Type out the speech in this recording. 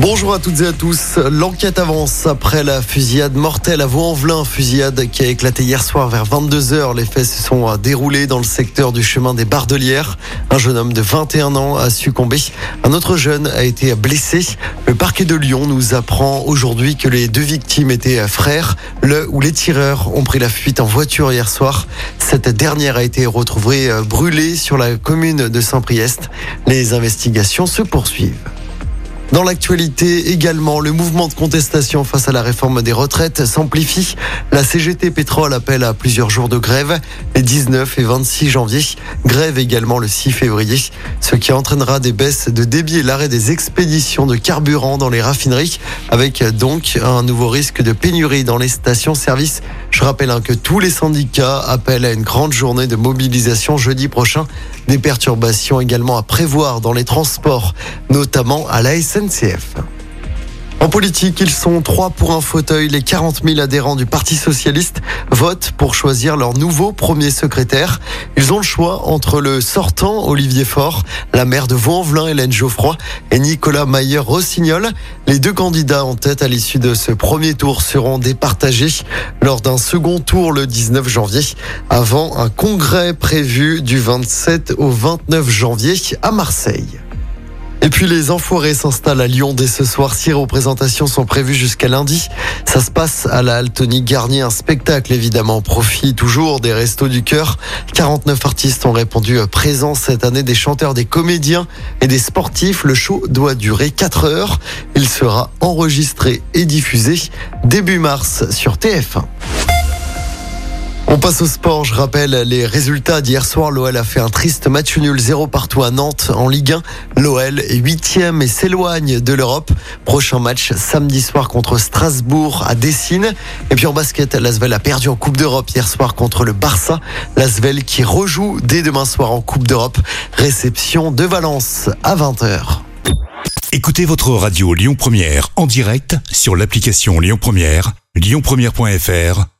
Bonjour à toutes et à tous. L'enquête avance après la fusillade mortelle à Vaux-en-Velin, fusillade qui a éclaté hier soir vers 22h. Les faits se sont déroulés dans le secteur du chemin des Bardelières. Un jeune homme de 21 ans a succombé. Un autre jeune a été blessé. Le parquet de Lyon nous apprend aujourd'hui que les deux victimes étaient frères. Le ou les tireurs ont pris la fuite en voiture hier soir. Cette dernière a été retrouvée brûlée sur la commune de Saint-Priest. Les investigations se poursuivent. Dans l'actualité également, le mouvement de contestation face à la réforme des retraites s'amplifie. La CGT Pétrole appelle à plusieurs jours de grève, les 19 et 26 janvier. Grève également le 6 février, ce qui entraînera des baisses de débit et l'arrêt des expéditions de carburant dans les raffineries, avec donc un nouveau risque de pénurie dans les stations-service. Je rappelle hein, que tous les syndicats appellent à une grande journée de mobilisation jeudi prochain. Des perturbations également à prévoir dans les transports, notamment à la. En politique, ils sont trois pour un fauteuil. Les 40 000 adhérents du Parti Socialiste votent pour choisir leur nouveau premier secrétaire. Ils ont le choix entre le sortant Olivier Faure, la maire de Vaux-en-Velin Hélène Geoffroy et Nicolas Mayer-Rossignol. Les deux candidats en tête à l'issue de ce premier tour seront départagés lors d'un second tour le 19 janvier avant un congrès prévu du 27 au 29 janvier à Marseille. Et puis les enfoirés s'installent à Lyon dès ce soir. Six représentations sont prévues jusqu'à lundi. Ça se passe à la Altony Garnier, un spectacle évidemment. Profit toujours des restos du cœur. 49 artistes ont répondu présents cette année, des chanteurs, des comédiens et des sportifs. Le show doit durer 4 heures. Il sera enregistré et diffusé début mars sur TF1. On passe au sport. Je rappelle les résultats d'hier soir. L'OL a fait un triste match nul 0 partout à Nantes en Ligue 1. L'OL est huitième et s'éloigne de l'Europe. Prochain match samedi soir contre Strasbourg à Dessine. Et puis en basket, l'Asvel a perdu en Coupe d'Europe hier soir contre le Barça. L'Asvel qui rejoue dès demain soir en Coupe d'Europe. Réception de Valence à 20h. Écoutez votre radio Lyon Première en direct sur l'application Lyon Première, lyonpremière.fr